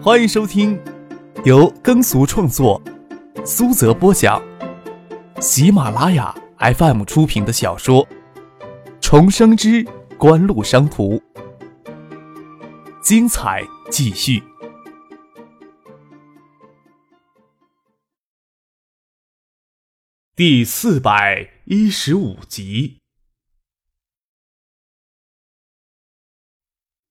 欢迎收听由耕俗创作、苏泽播讲、喜马拉雅 FM 出品的小说《重生之官路商途》，精彩继续，第四百一十五集。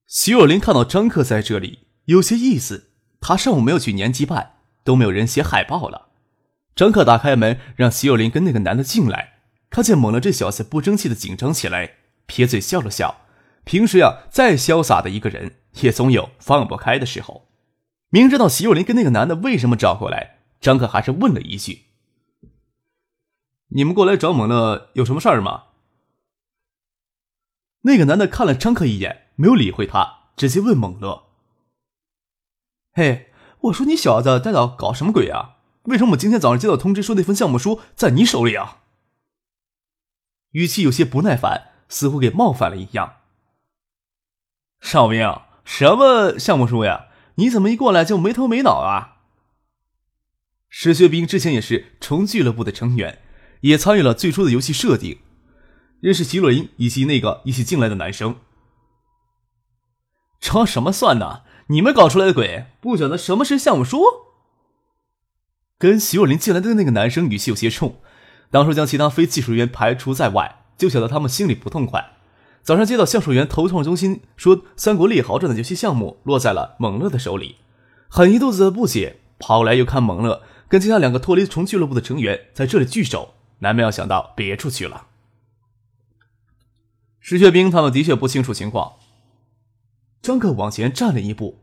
徐若琳看到张克在这里，有些意思。他上午没有去年级办，都没有人写海报了。张克打开门，让徐若琳跟那个男的进来。看见猛了这小子不争气的紧张起来，撇嘴笑了笑。平时呀，再潇洒的一个人，也总有放不开的时候。明知道徐若琳跟那个男的为什么找过来，张克还是问了一句：“你们过来找猛乐有什么事儿吗？”那个男的看了张克一眼。没有理会他，直接问猛乐：“嘿，我说你小子在这搞什么鬼啊？为什么我今天早上接到通知说那份项目书在你手里啊？”语气有些不耐烦，似乎给冒犯了一样。少兵，什么项目书呀？你怎么一过来就没头没脑啊？石学兵之前也是虫俱乐部的成员，也参与了最初的游戏设定，认识齐若琳以及那个一起进来的男生。装什么蒜呢？你们搞出来的鬼，不晓得什么是项目书。跟徐若琳进来的那个男生语气有些冲，当初将其他非技术人员排除在外，就晓得他们心里不痛快。早上接到橡树园投创中心说《三国猎豪传》的游戏项目落在了猛乐的手里，很一肚子的不解，跑来又看猛乐跟其他两个脱离虫俱乐部的成员在这里聚首，难免要想到别处去了。石学兵他们的确不清楚情况。张克往前站了一步，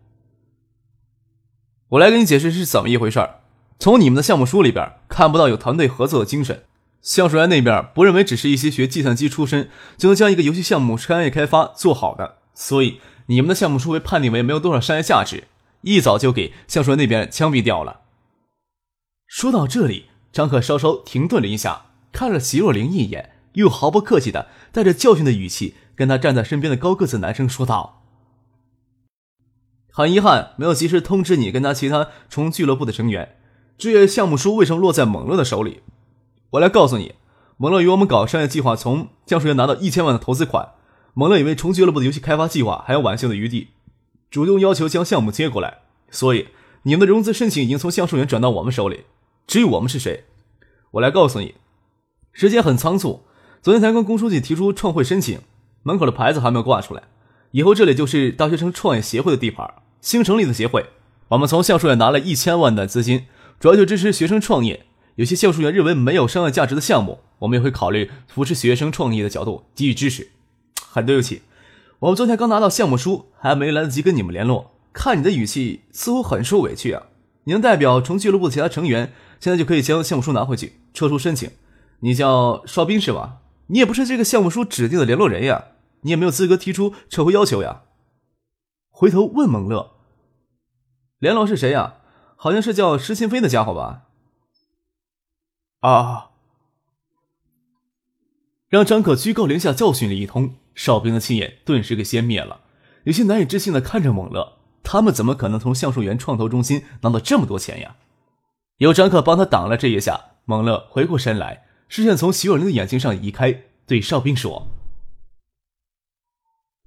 我来给你解释是怎么一回事儿。从你们的项目书里边看不到有团队合作的精神，橡树园那边不认为只是一些学计算机出身就能将一个游戏项目商业开发做好的，所以你们的项目书被判定为没有多少商业价值，一早就给橡树园那边枪毙掉了。说到这里，张克稍稍停顿了一下，看了席若琳一眼，又毫不客气的带着教训的语气跟他站在身边的高个子男生说道。很遗憾，没有及时通知你跟他其他虫俱乐部的成员。至于项目书为什么落在蒙乐的手里，我来告诉你，蒙乐与我们搞商业计划，从橡树园拿到一千万的投资款。蒙乐以为虫俱乐部的游戏开发计划还有挽救的余地，主动要求将项目接过来。所以你们的融资申请已经从橡树园转到我们手里。至于我们是谁，我来告诉你，时间很仓促，昨天才跟龚书记提出创会申请，门口的牌子还没有挂出来。以后这里就是大学生创业协会的地盘。新成立的协会，我们从橡树园拿了一千万的资金，主要就支持学生创业。有些橡树园认为没有商业价值的项目，我们也会考虑扶持学生创业的角度给予支持。很对不起，我们昨天刚拿到项目书，还没来得及跟你们联络。看你的语气，似乎很受委屈啊！你能代表从俱乐部的其他成员，现在就可以将项目书拿回去，撤出申请。你叫邵兵是吧？你也不是这个项目书指定的联络人呀，你也没有资格提出撤回要求呀。回头问蒙乐。联络是谁呀？好像是叫石新飞的家伙吧。啊！让张可居高临下教训了一通，哨兵的气焰顿时给熄灭了，有些难以置信的看着猛乐，他们怎么可能从橡树园创投中心拿到这么多钱呀？有张可帮他挡了这一下，猛乐回过身来，视线从徐若琳的眼睛上移开，对哨兵说：“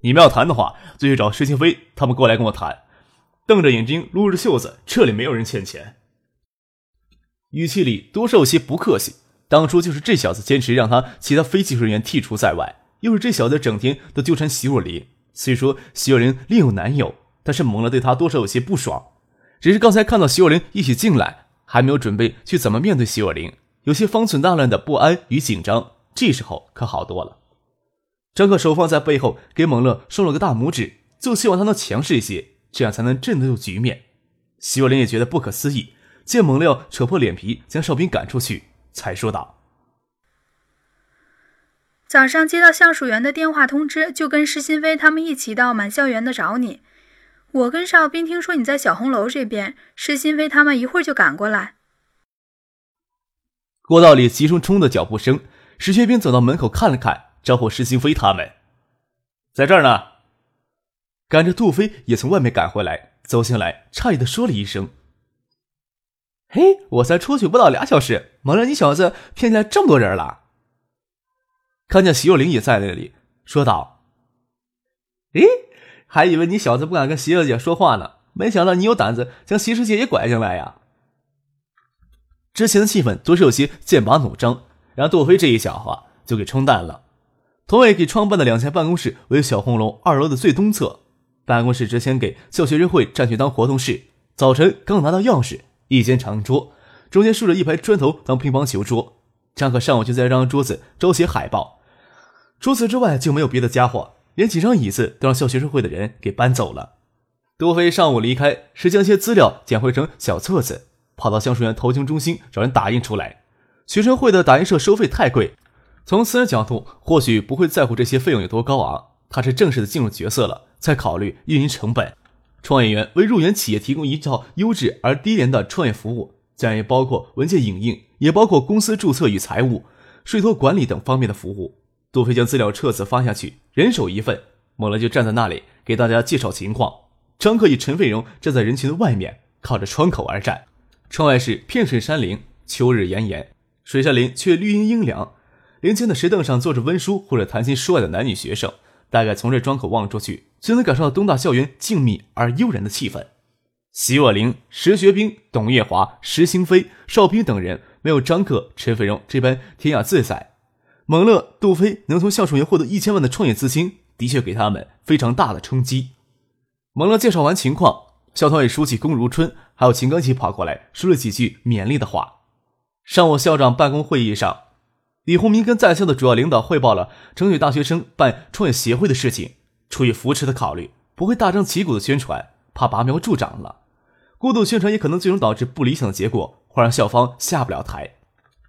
你们要谈的话，就去找石新飞他们过来跟我谈。”瞪着眼睛，撸着袖子，这里没有人欠钱。语气里多少有些不客气。当初就是这小子坚持让他其他非技术人员剔除在外，又是这小子整天都纠缠席若琳。虽说席若琳另有男友，但是蒙了对他多少有些不爽。只是刚才看到席若琳一起进来，还没有准备去怎么面对席若琳，有些方寸大乱的不安与紧张。这时候可好多了。张克手放在背后，给蒙乐竖了个大拇指，就希望他能强势一些。这样才能镇得住局面。徐若琳也觉得不可思议，见蒙六扯破脸皮将哨兵赶出去，才说道：“早上接到橡树园的电话通知，就跟施新飞他们一起到满校园的找你。我跟哨兵听说你在小红楼这边，施新飞他们一会儿就赶过来。”过道里急冲冲的脚步声，石学兵走到门口看了看，招呼施新飞他们：“在这儿呢。”赶着杜飞也从外面赶回来，走进来，诧异的说了一声：“嘿，我才出去不到俩小时，蒙了你小子骗进来这么多人了。”看见徐若琳也在那里，说道：“诶，还以为你小子不敢跟徐小姐说话呢，没想到你有胆子将徐师姐也拐进来呀。”之前的气氛多是有些剑拔弩张，让杜飞这一小话就给冲淡了。同伟给创办的两间办公室为小红楼二楼的最东侧，办公室之前给校学生会占去当活动室。早晨刚拿到钥匙，一间长桌，中间竖着一排砖头当乒乓球桌。张可上午就在这张桌子招写海报，除此之外就没有别的家伙，连几张椅子都让校学生会的人给搬走了。杜飞上午离开是将些资料剪绘成小册子。跑到橡树园投行中心找人打印出来。学生会的打印社收费太贵，从私人角度或许不会在乎这些费用有多高昂。他是正式的进入角色了，在考虑运营成本。创业园为入园企业提供一套优质而低廉的创业服务，将也包括文件影印，也包括公司注册与财务、税托管理等方面的服务。杜飞将资料册子发下去，人手一份，猛了就站在那里给大家介绍情况。张克与陈飞荣站在人群的外面，靠着窗口而站。窗外是片水山林，秋日炎炎，水下林却绿荫阴凉。林间的石凳上坐着温书或者谈情说爱的男女学生，大概从这窗口望出去，就能感受到东大校园静谧而悠然的气氛。席若琳、石学兵、董月华、石兴飞、邵兵等人，没有张克、陈飞荣这般天雅自在。蒙乐、杜飞能从校树园获得一千万的创业资金，的确给他们非常大的冲击。蒙乐介绍完情况。校团委书记龚如春还有秦刚奇跑过来，说了几句勉励的话。上午校长办公会议上，李洪明跟在校的主要领导汇报了争取大学生办创业协会的事情。出于扶持的考虑，不会大张旗鼓的宣传，怕拔苗助长了。过度宣传也可能最终导致不理想的结果，会让校方下不了台。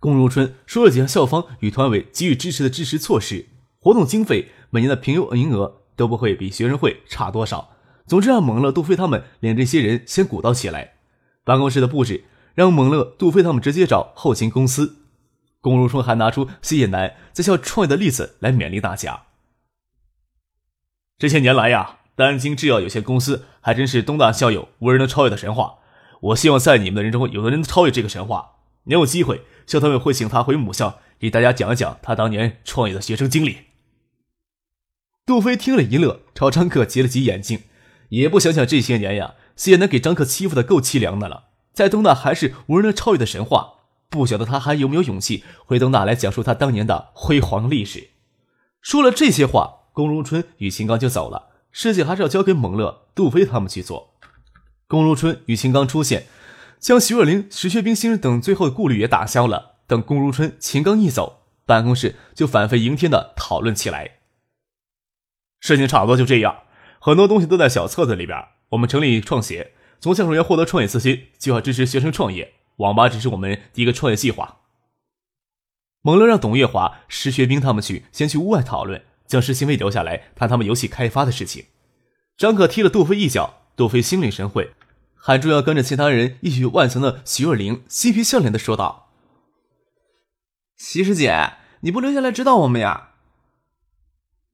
龚如春说了几项校方与团委给予支持的支持措施，活动经费每年的评优名额都不会比学生会差多少。总之，让蒙乐、杜飞他们连这些人先鼓捣起来。办公室的布置让蒙乐、杜飞他们直接找后勤公司。龚如春还拿出谢业南在校创业的例子来勉励大家。这些年来呀，丹京制药有限公司还真是东大校友无人能超越的神话。我希望在你们的人中，有的人能超越这个神话。你有机会，校团委会请他回母校，给大家讲一讲他当年创业的学生经历。杜飞听了一乐，朝张克挤了挤眼睛。也不想想这些年呀，谢楠给张克欺负的够凄凉的了，在东大还是无人能超越的神话。不晓得他还有没有勇气回东大来讲述他当年的辉煌历史。说了这些话，龚如春与秦刚就走了，事情还是要交给蒙乐、杜飞他们去做。龚如春与秦刚出现，将徐若琳、石学兵先生等最后的顾虑也打消了。等龚如春、秦刚一走，办公室就反飞迎天的讨论起来。事情差不多就这样。很多东西都在小册子里边。我们成立创协，从橡树园获得创业资金，计划支持学生创业。网吧只是我们第一个创业计划。蒙乐让董月华、石学兵他们去先去屋外讨论，将石新飞留下来谈他们游戏开发的事情。张可踢了杜飞一脚，杜飞心领神会，喊住要跟着其他人一起去万层的徐若琳嬉皮笑脸的说道：“徐师姐，你不留下来指导我们呀？”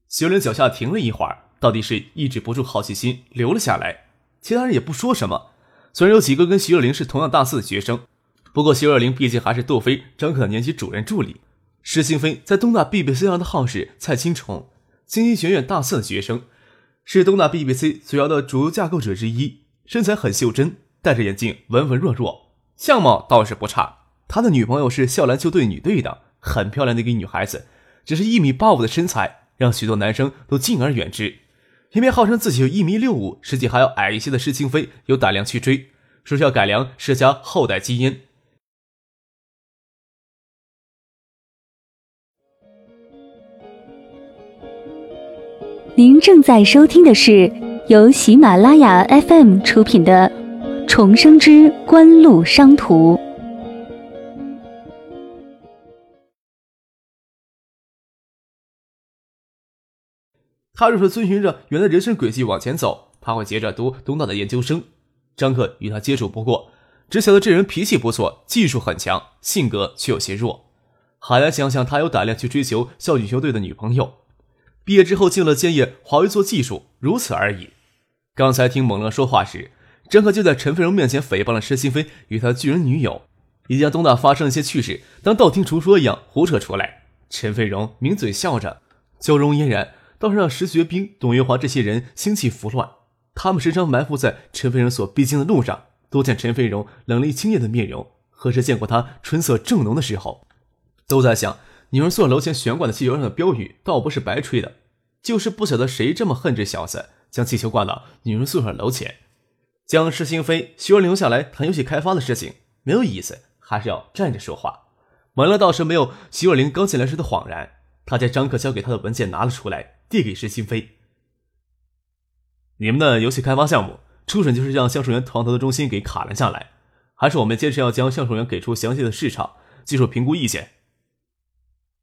徐若琳脚下停了一会儿。到底是抑制不住好奇心留了下来，其他人也不说什么。虽然有几个跟徐若琳是同样大四的学生，不过徐若琳毕竟还是杜飞、张可的年级主任助理。石兴飞在东大 BBC 上的号是蔡青虫，经济学院大四的学生，是东大 BBC 主要的主流架构者之一。身材很袖珍，戴着眼镜，文文弱弱，相貌倒是不差。他的女朋友是校篮球队女队的，很漂亮的一个女孩子，只是一米八五的身材，让许多男生都敬而远之。偏偏号称自己有一米六五，实际还要矮一些的施清飞有胆量去追，说是要改良施家后代基因。您正在收听的是由喜马拉雅 FM 出品的《重生之官路商途》。他若是遵循着原来人生轨迹往前走，他会接着读东大的研究生。张克与他接触不过，只晓得这人脾气不错，技术很强，性格却有些弱。还来想想，他有胆量去追求校女球队的女朋友。毕业之后进了建业华为做技术，如此而已。刚才听蒙乐说话时，张克就在陈飞荣面前诽谤了石新飞与他巨人女友，以及东大发生的一些趣事当道听途说一样胡扯出来。陈飞荣抿嘴笑着，笑容嫣然，倒是让石学兵、董月华这些人心气浮乱。他们时常埋伏在陈飞荣所必经的路上，都见陈飞荣冷厉清艳的面容，何时见过他春色正浓的时候？都在想，女人宿舍楼前悬挂的气球上的标语，倒不是白吹的，就是不晓得谁这么恨这小子，将气球挂到女人宿舍楼前，将施新飞、徐若琳留下来谈游戏开发的事情，没有意思，还是要站着说话。蒙乐倒是没有徐若琳刚进来时的恍然，他将张克交给他的文件拿了出来，递给施新飞。你们的游戏开发项目初审就是让橡树园创投的中心给卡了下来，还是我们坚持要将橡树园给出详细的市场技术评估意见？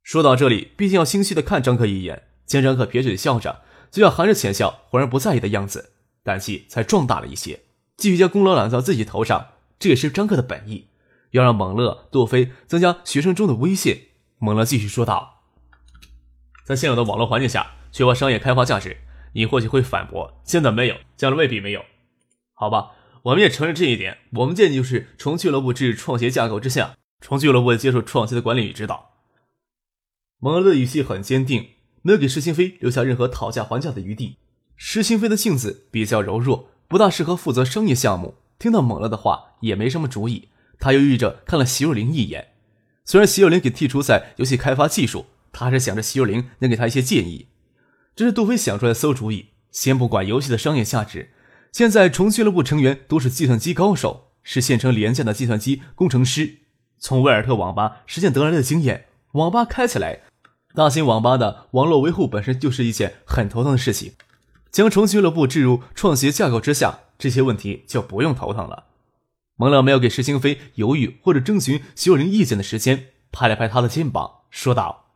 说到这里，毕竟要心虚的看张克一眼，见张克撇嘴笑着，嘴角含着浅笑，浑然不在意的样子，胆气才壮大了一些，继续将功劳揽到自己头上，这也是张克的本意，要让猛乐、杜飞增加学生中的威信。猛乐继续说道：“在现有的网络环境下，缺乏商业开发价值。”你或许会反驳，现在没有，将来未必没有，好吧，我们也承认这一点。我们建议就是从俱乐部制创协架构之下，从俱乐部接受创协的管理与指导。蒙乐的语气很坚定，没有给石新飞留下任何讨价还价的余地。石新飞的性子比较柔弱，不大适合负责商业项目。听到蒙乐的话，也没什么主意。他犹豫着看了席若琳一眼，虽然席若琳给剔除在游戏开发技术，他还是想着席若琳能给他一些建议。这是杜飞想出来的馊主意。先不管游戏的商业价值，现在重俱乐部成员都是计算机高手，是县城廉价的计算机工程师。从威尔特网吧实践得来的经验，网吧开起来，大型网吧的网络维护本身就是一件很头疼的事情。将重俱乐部置入创协架构之下，这些问题就不用头疼了。蒙乐没有给石清飞犹豫或者征询徐有灵意见的时间，拍了拍他的肩膀，说道。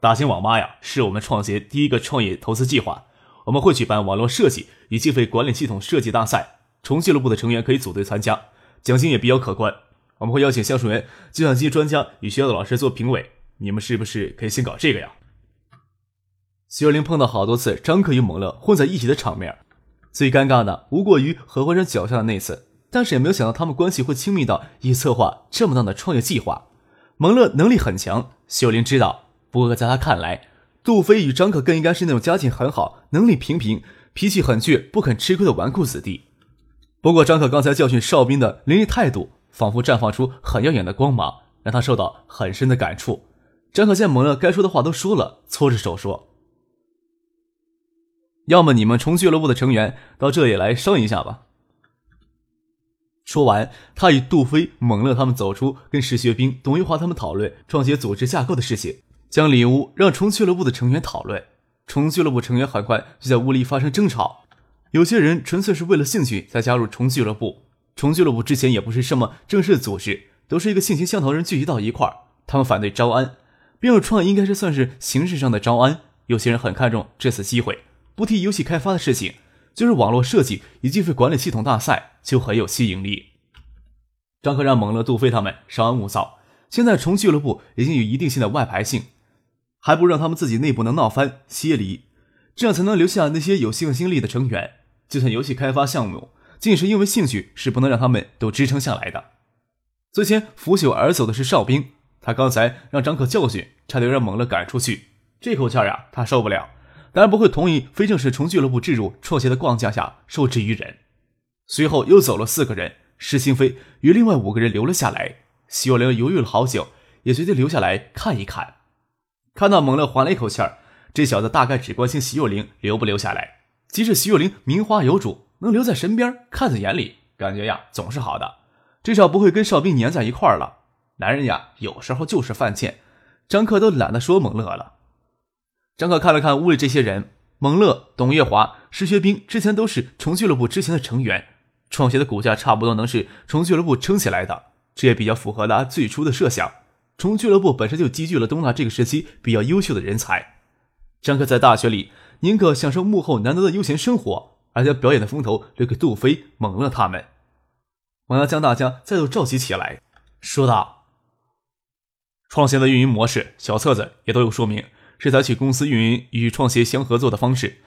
大型网吧呀，是我们创协第一个创业投资计划。我们会举办网络设计与经费管理系统设计大赛，重俱乐部的成员可以组队参加，奖金也比较可观。我们会邀请橡树园计算机专家与学校的老师做评委。你们是不是可以先搞这个呀？徐若琳碰到好多次张克与蒙乐混在一起的场面，最尴尬的无过于何怀山脚下的那次，但是也没有想到他们关系会亲密到以策划这么大的创业计划。蒙乐能力很强，徐若琳知道。不过，在他看来，杜飞与张可更应该是那种家境很好、能力平平、脾气很倔、不肯吃亏的纨绔子弟。不过，张可刚才教训哨兵的凌厉态度，仿佛绽放出很耀眼的光芒，让他受到很深的感触。张可见蒙了该说的话都说了，搓着手说：“要么你们重俱乐部的成员到这里来商议一下吧。”说完，他与杜飞、蒙乐他们走出，跟石学兵、董玉华他们讨论创协组织架构的事情。将礼物让重俱乐部的成员讨论，重俱乐部成员很快就在屋里发生争吵。有些人纯粹是为了兴趣才加入重俱乐部，重俱乐部之前也不是什么正式组织，都是一个性情相投人聚集到一块儿。他们反对招安，并入创应该是算是形式上的招安。有些人很看重这次机会，不提游戏开发的事情，就是网络设计以及费管理系统大赛就很有吸引力。张克让蒙乐、杜飞他们稍安勿躁，现在重俱乐部已经有一定性的外牌性。还不如让他们自己内部能闹翻歇离，这样才能留下那些有向心力的成员。就算游戏开发项目，仅是因为兴趣，是不能让他们都支撑下来的。最先拂袖而走的是哨兵，他刚才让张可教训，差点让猛乐赶出去，这口气呀，他受不了，当然不会同意非正式从俱乐部置入创协的框架下受制于人。随后又走了四个人，施新飞与另外五个人留了下来。徐若琳犹豫了好久，也决定留下来看一看。看到猛乐缓了一口气儿，这小子大概只关心徐若琳留不留下来。即使徐若琳名花有主，能留在身边看在眼里，感觉呀总是好的，至少不会跟哨兵粘在一块儿了。男人呀，有时候就是犯贱。张克都懒得说蒙乐了。张克看了看屋里这些人，蒙乐、董月华、石学兵之前都是重俱乐部之前的成员，创协的股价差不多能是重俱乐部撑起来的，这也比较符合他最初的设想。重俱乐部本身就积聚了东大这个时期比较优秀的人才。张克在大学里宁可享受幕后难得的悠闲生活，而将表演的风头留给杜飞、蒙乐他们。蒙乐将大家再度召集起来，说道：“创协的运营模式，小册子也都有说明，是采取公司运营与创协相合作的方式。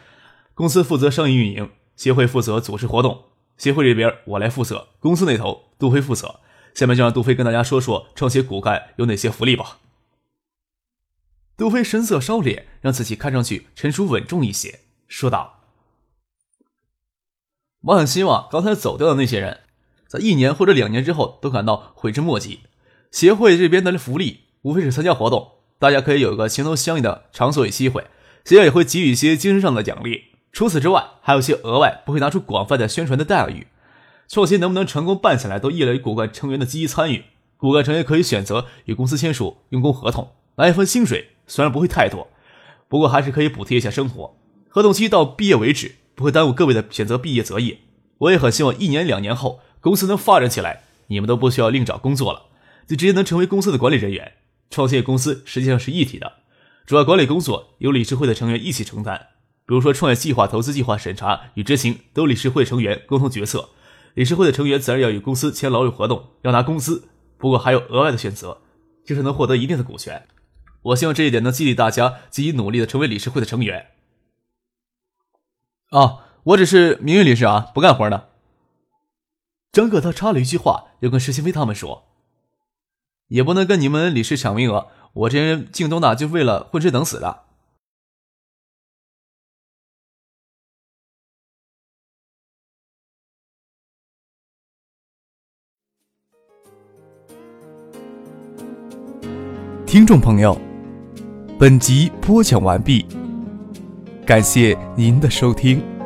公司负责商业运营，协会负责组织活动。协会这边我来负责，公司那头杜飞负责。下面就让杜飞跟大家说说创协骨干有哪些福利吧。杜飞神色稍敛，让自己看上去成熟稳重一些，说道：“我很希望刚才走掉的那些人，在一年或者两年之后都感到悔之莫及。协会这边的福利无非是参加活动，大家可以有一个情投相应的场所与机会，学校也会给予一些精神上的奖励。除此之外，还有些额外不会拿出广泛的宣传的待遇。创新能不能成功办起来，都依赖于骨干成员的积极参与。骨干成员可以选择与公司签署用工合同，拿一份薪水。”虽然不会太多，不过还是可以补贴一下生活。合同期到毕业为止，不会耽误各位的选择毕业择业。我也很希望一年两年后公司能发展起来，你们都不需要另找工作了，就直接能成为公司的管理人员。创业公司实际上是一体的，主要管理工作由理事会的成员一起承担。比如说创业计划、投资计划审查与执行都理事会成员共同决策。理事会的成员自然要与公司签劳务合同，要拿工资。不过还有额外的选择，就是能获得一定的股权。我希望这一点能激励大家积极努力的成为理事会的成员。哦，我只是名誉理事啊，不干活的。张哥他插了一句话，又跟石新飞他们说：“也不能跟你们李氏抢名额，我这人进东大就为了混吃等死的。”听众朋友。本集播讲完毕，感谢您的收听。